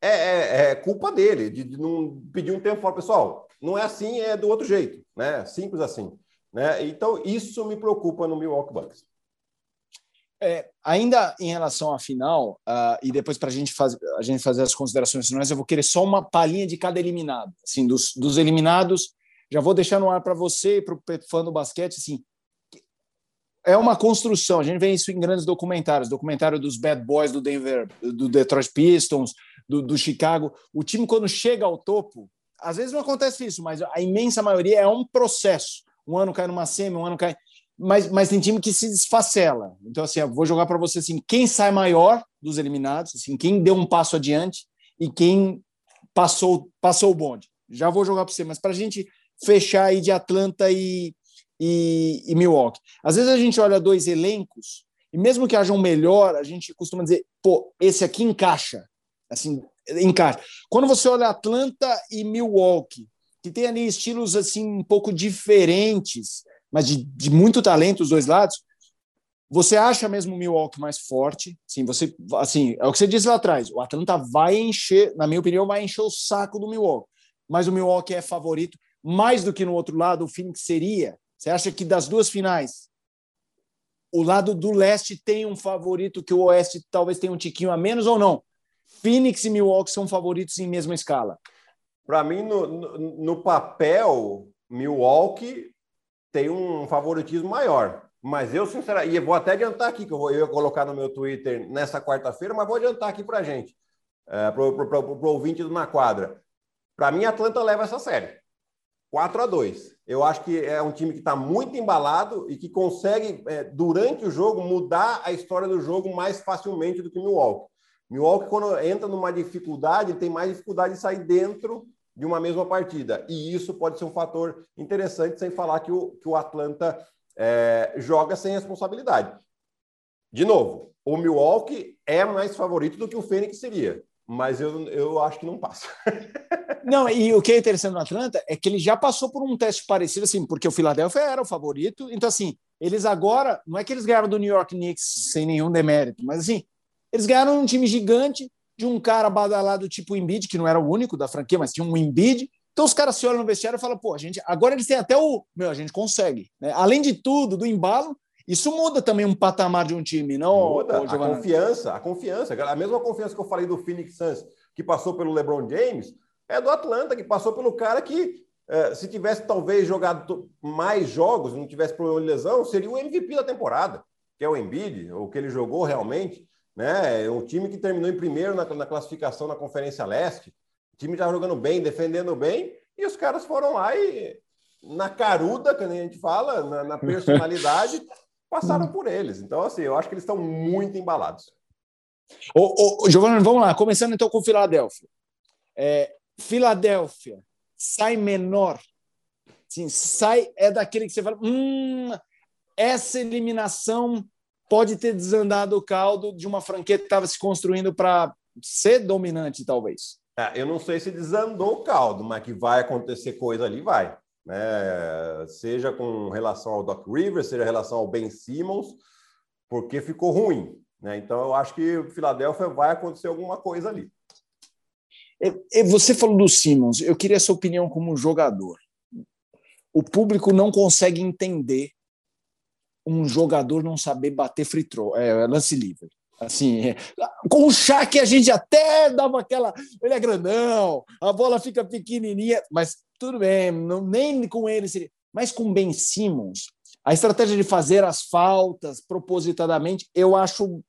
é, é, é culpa dele, de, de, não pedir um tempo fora. Pessoal, não é assim, é do outro jeito, né? Simples assim. Né? Então, isso me preocupa no Milwaukee Bucks. É, ainda em relação à final, uh, e depois para gente a gente fazer as considerações finais, eu vou querer só uma palhinha de cada eliminado. Assim, dos, dos eliminados, já vou deixar no ar para você e para o fã do basquete. Assim, é uma construção. A gente vê isso em grandes documentários, documentário dos Bad Boys do Denver, do Detroit Pistons, do, do Chicago. O time quando chega ao topo, às vezes não acontece isso, mas a imensa maioria é um processo. Um ano cai numa semi, um ano cai mas, mas tem time que se desfacela. Então, assim, vou jogar para você assim, quem sai maior dos eliminados, assim, quem deu um passo adiante e quem passou, passou o bonde. Já vou jogar para você, mas para a gente fechar aí de Atlanta e, e, e, Milwaukee. Às vezes a gente olha dois elencos e mesmo que haja um melhor, a gente costuma dizer, pô, esse aqui encaixa. Assim, encaixa. Quando você olha Atlanta e Milwaukee, que que tem ali estilos assim um pouco diferentes, mas de, de muito talento os dois lados. Você acha mesmo o Milwaukee mais forte? Sim, você assim, é o que você disse lá atrás. O Atlanta vai encher, na minha opinião, vai encher o saco do Milwaukee. Mas o Milwaukee é favorito mais do que no outro lado o Phoenix seria. Você acha que das duas finais o lado do leste tem um favorito que o oeste talvez tenha um tiquinho a menos ou não? Phoenix e Milwaukee são favoritos em mesma escala. Para mim, no, no, no, papel, Milwaukee tem um favoritismo maior. Mas eu, sinceramente, e vou até adiantar aqui, que eu vou eu colocar no meu Twitter nessa quarta-feira, mas vou adiantar aqui para a gente, é, para o ouvinte do Na Quadra. Para mim, Atlanta leva essa série. 4 a 2 Eu acho que é um time que está muito embalado e que consegue, é, durante o jogo, mudar a história do jogo mais facilmente do que Milwaukee. Milwaukee, quando entra numa dificuldade, tem mais dificuldade de sair dentro de uma mesma partida. E isso pode ser um fator interessante, sem falar que o, que o Atlanta é, joga sem responsabilidade. De novo, o Milwaukee é mais favorito do que o Fênix seria, mas eu, eu acho que não passa. não, e o que é interessante no Atlanta é que ele já passou por um teste parecido, assim, porque o Philadelphia era o favorito, então, assim, eles agora, não é que eles ganharam do New York Knicks sem nenhum demérito, mas, assim, eles ganharam um time gigante de um cara badalado tipo Embiid, que não era o único da franquia, mas tinha um Embiid. Então os caras se olham no vestiário e falam, pô, a gente, agora eles têm até o, meu, a gente consegue. Né? Além de tudo, do embalo, isso muda também um patamar de um time, não? Muda a confiança, a confiança. A mesma confiança que eu falei do Phoenix Suns, que passou pelo LeBron James, é do Atlanta, que passou pelo cara que, eh, se tivesse talvez jogado mais jogos, não tivesse problema de lesão, seria o MVP da temporada, que é o Embiid, o que ele jogou realmente né? É um time que terminou em primeiro na, na classificação na Conferência Leste. O time já jogando bem, defendendo bem, e os caras foram lá e, na caruda, que a gente fala, na, na personalidade, passaram por eles. Então, assim, eu acho que eles estão muito embalados. Ô, ô, Giovanni, vamos lá. Começando então com Filadélfia. É, Filadélfia sai menor. Sim, sai é daquele que você fala, hum, essa eliminação pode ter desandado o caldo de uma franquia que estava se construindo para ser dominante, talvez. É, eu não sei se desandou o caldo, mas que vai acontecer coisa ali, vai. Né? Seja com relação ao Doc Rivers, seja em relação ao Ben Simmons, porque ficou ruim. Né? Então, eu acho que o Philadelphia vai acontecer alguma coisa ali. Você falou do Simmons, eu queria a sua opinião como jogador. O público não consegue entender um jogador não saber bater free throw, é, lance livre. Assim, é, com o Shaq a gente até dava aquela. Ele é grandão, a bola fica pequenininha, mas tudo bem, não, nem com ele seria. Mas com Ben Simmons, a estratégia de fazer as faltas propositadamente, eu acho.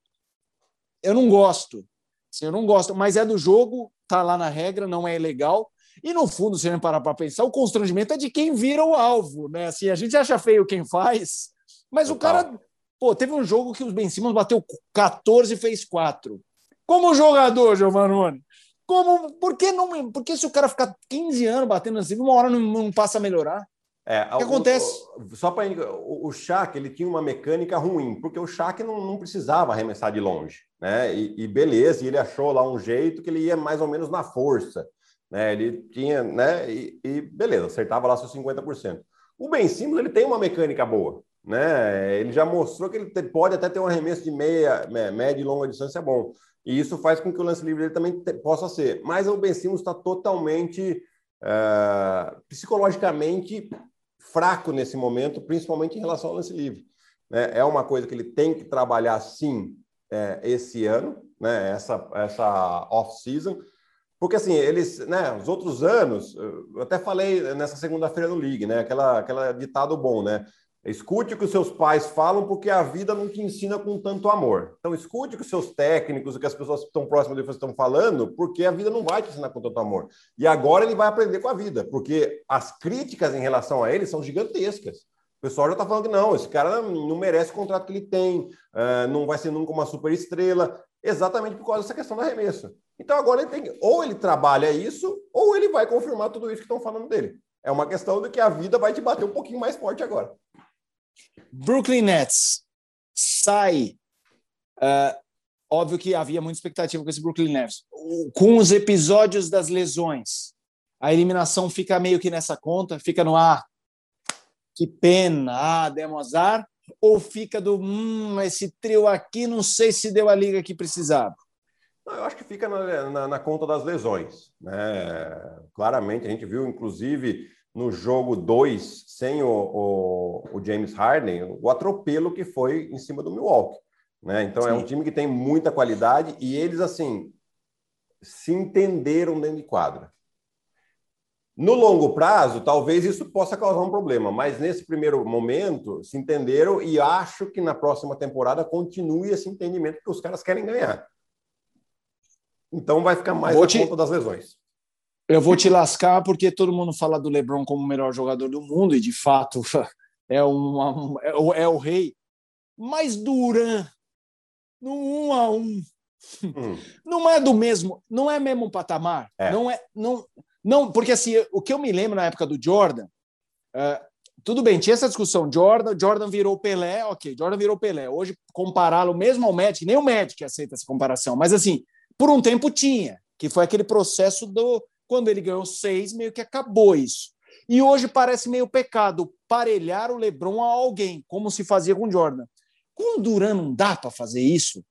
Eu não gosto. Assim, eu não gosto, mas é do jogo, tá lá na regra, não é ilegal. E no fundo, se a parar para pensar, o constrangimento é de quem vira o alvo, né? Assim, a gente acha feio quem faz, mas Total. o cara, pô, teve um jogo que os Ben Simmons bateu 14 e fez 4. Como jogador, Giovanni, como, por que não, por que se o cara ficar 15 anos batendo assim, uma hora não, não passa a melhorar? É, o que acontece? O, só para o, o Shaq, ele tinha uma mecânica ruim, porque o Shaq não, não precisava arremessar de longe, né? E, e, beleza, e ele achou lá um jeito que ele ia mais ou menos na força, né? Ele tinha, né? E, e beleza, acertava lá seus 50%. O Ben Simmons, ele tem uma mecânica boa, né? Ele já mostrou que ele pode até ter um arremesso de meia, média e longa distância bom. E isso faz com que o lance livre dele também possa ser. Mas o Ben Simmons está totalmente uh, psicologicamente fraco nesse momento, principalmente em relação ao lance livre. Né? É uma coisa que ele tem que trabalhar sim é, esse ano, né? essa, essa off-season. Porque assim, eles, né, os outros anos, eu até falei nessa segunda-feira no League, né, aquela, aquela ditado bom, né, Escute o que os seus pais falam, porque a vida não te ensina com tanto amor. Então, escute o que os seus técnicos, o que as pessoas que estão próximas de você estão falando, porque a vida não vai te ensinar com tanto amor. E agora ele vai aprender com a vida, porque as críticas em relação a ele são gigantescas. O pessoal já está falando que não, esse cara não merece o contrato que ele tem, uh, não vai ser nunca uma super estrela, exatamente por causa dessa questão da remessa. Então agora ele tem, ou ele trabalha isso, ou ele vai confirmar tudo isso que estão falando dele. É uma questão de que a vida vai te bater um pouquinho mais forte agora. Brooklyn Nets sai. Uh, óbvio que havia muita expectativa com esse Brooklyn Nets. Com os episódios das lesões, a eliminação fica meio que nessa conta, fica no ar. Que pena, ah, demos azar, ou fica do hum, esse trio aqui, não sei se deu a liga que precisava? Eu acho que fica na, na, na conta das lesões. Né? Claramente, a gente viu, inclusive, no jogo 2, sem o, o, o, James Harden, o atropelo que foi em cima do Milwaukee. Né? Então, Sim. é um time que tem muita qualidade e eles, assim, se entenderam dentro de quadra. No longo prazo, talvez isso possa causar um problema, mas nesse primeiro momento se entenderam e acho que na próxima temporada continue esse entendimento que os caras querem ganhar. Então vai ficar mais vou te... conta das lesões. Eu vou te lascar porque todo mundo fala do LeBron como o melhor jogador do mundo e de fato é, uma, é, o, é o rei. Mas Duran, no um a um, hum. não é do mesmo, não é mesmo patamar. É. Não é, não, não, porque assim, o que eu me lembro na época do Jordan, uh, tudo bem, tinha essa discussão. Jordan, Jordan virou Pelé, ok, Jordan virou Pelé. Hoje, compará-lo mesmo ao Magic, nem o Magic aceita essa comparação, mas assim, por um tempo tinha, que foi aquele processo do. Quando ele ganhou seis, meio que acabou isso. E hoje parece meio pecado parelhar o LeBron a alguém, como se fazia com Jordan. Com o Duran não dá para fazer isso?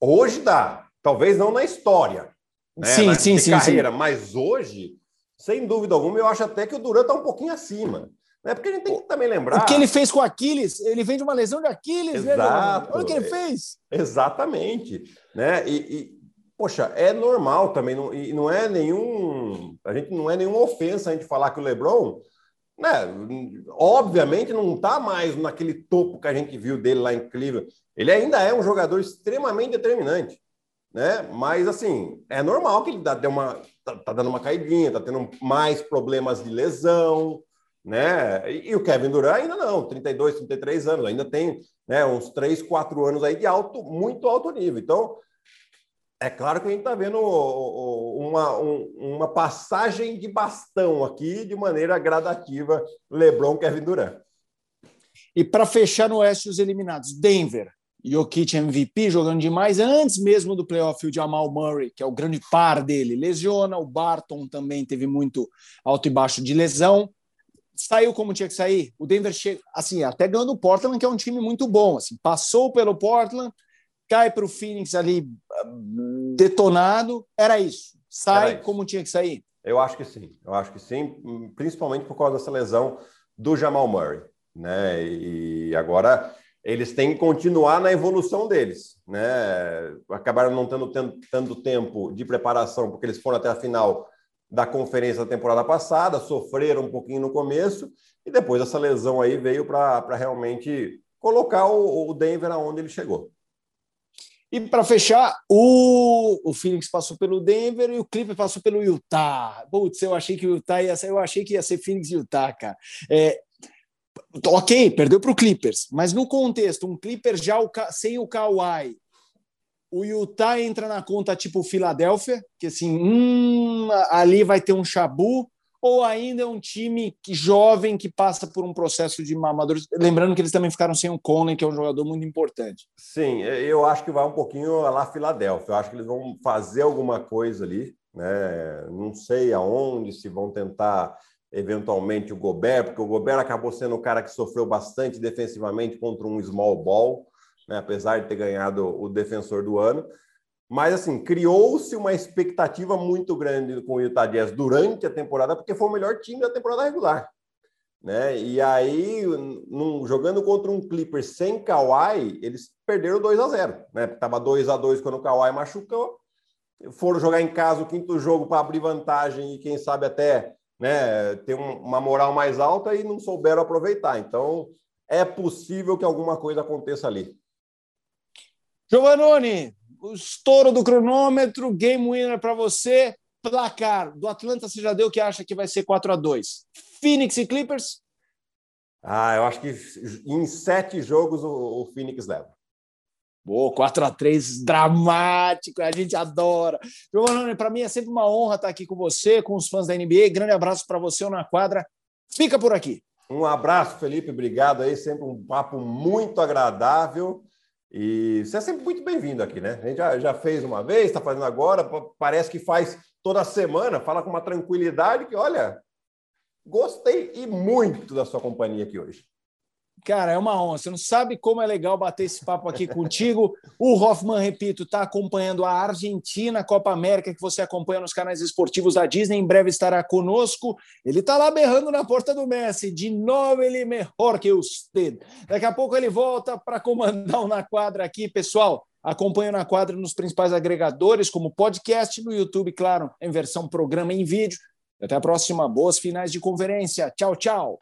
Hoje dá. Talvez não na história né, sim, na, sim, sim, carreira. Sim. Mas hoje, sem dúvida alguma, eu acho até que o Duran está um pouquinho acima. Né? Porque a gente tem que também lembrar. O que ele fez com o Aquiles, ele vem de uma lesão de Aquiles, né, Exato. né? Olha o que ele fez. Exatamente. Né? E, e, poxa, é normal também, não, e não é nenhum. A gente não é nenhuma ofensa a gente falar que o Lebron. Né, obviamente não está mais naquele topo que a gente viu dele lá em Cleveland. Ele ainda é um jogador extremamente determinante né? Mas assim, é normal que ele dá, uma, tá, tá, dando uma caidinha, tá tendo mais problemas de lesão, né? E, e, o Kevin Durant ainda não, 32, 33 anos, ainda tem né, uns 3, 4 anos aí de alto, muito alto nível. Então, é claro que a gente está vendo uma, uma passagem de bastão aqui de maneira gradativa, LeBron, Kevin Durant. E para fechar no Oeste os eliminados, Denver, Jokic MVP jogando demais antes mesmo do playoff o Jamal Murray, que é o grande par dele, lesiona, o Barton também teve muito alto e baixo de lesão. Saiu como tinha que sair. O Denver chega, assim, até ganhando o Portland, que é um time muito bom, assim, passou pelo Portland, cai para o Phoenix ali detonado, era isso. Sai era isso. como tinha que sair. Eu acho que sim. Eu acho que sim, principalmente por causa dessa lesão do Jamal Murray, né? E agora eles têm que continuar na evolução deles. Né? Acabaram não tendo tanto tempo de preparação, porque eles foram até a final da conferência da temporada passada, sofreram um pouquinho no começo, e depois essa lesão aí veio para realmente colocar o, o Denver aonde ele chegou. E para fechar, o, o Phoenix passou pelo Denver e o Clipper passou pelo Utah. Putz, eu achei que o Utah ia ser, eu achei que ia ser Phoenix e Utah, cara. É, Ok, perdeu para o Clippers, mas no contexto, um Clippers já sem o Kawhi, o Utah entra na conta tipo Filadélfia, que assim, hum, ali vai ter um chabu, ou ainda é um time jovem que passa por um processo de mamadores. Lembrando que eles também ficaram sem o Conley, que é um jogador muito importante. Sim, eu acho que vai um pouquinho lá Filadélfia. Eu acho que eles vão fazer alguma coisa ali, né? Não sei aonde, se vão tentar eventualmente o Gobert, porque o Gobert acabou sendo o cara que sofreu bastante defensivamente contra um small ball, né, apesar de ter ganhado o defensor do ano. Mas, assim, criou-se uma expectativa muito grande com o Utah Jazz durante a temporada, porque foi o melhor time da temporada regular. Né? E aí, num, jogando contra um Clippers sem Kawhi, eles perderam 2 a 0 né? Tava 2 a 2 quando o Kawhi machucou. Foram jogar em casa o quinto jogo para abrir vantagem e, quem sabe, até né, ter uma moral mais alta e não souberam aproveitar. Então, é possível que alguma coisa aconteça ali. Giovanoni, o estouro do cronômetro, game winner para você. Placar do Atlanta, você já deu o que acha que vai ser 4 a 2 Phoenix e Clippers? Ah, eu acho que em sete jogos o, o Phoenix leva. Boa, 4 a 3 dramático, a gente adora. Giovanni, para mim é sempre uma honra estar aqui com você, com os fãs da NBA. Grande abraço para você na quadra. Fica por aqui. Um abraço, Felipe. Obrigado aí. Sempre um papo muito agradável. E você é sempre muito bem-vindo aqui, né? A gente já, já fez uma vez, está fazendo agora, parece que faz toda semana, fala com uma tranquilidade que, olha, gostei e muito da sua companhia aqui hoje. Cara, é uma honra. Você não sabe como é legal bater esse papo aqui contigo. O Hoffman, repito, está acompanhando a Argentina, a Copa América, que você acompanha nos canais esportivos da Disney. Em breve estará conosco. Ele está lá berrando na porta do Messi. De novo, ele melhor que você. Daqui a pouco ele volta para comandar o Na Quadra aqui. Pessoal, acompanhe Na Quadra nos principais agregadores, como podcast, no YouTube, claro, em versão programa em vídeo. Até a próxima. Boas finais de conferência. Tchau, tchau.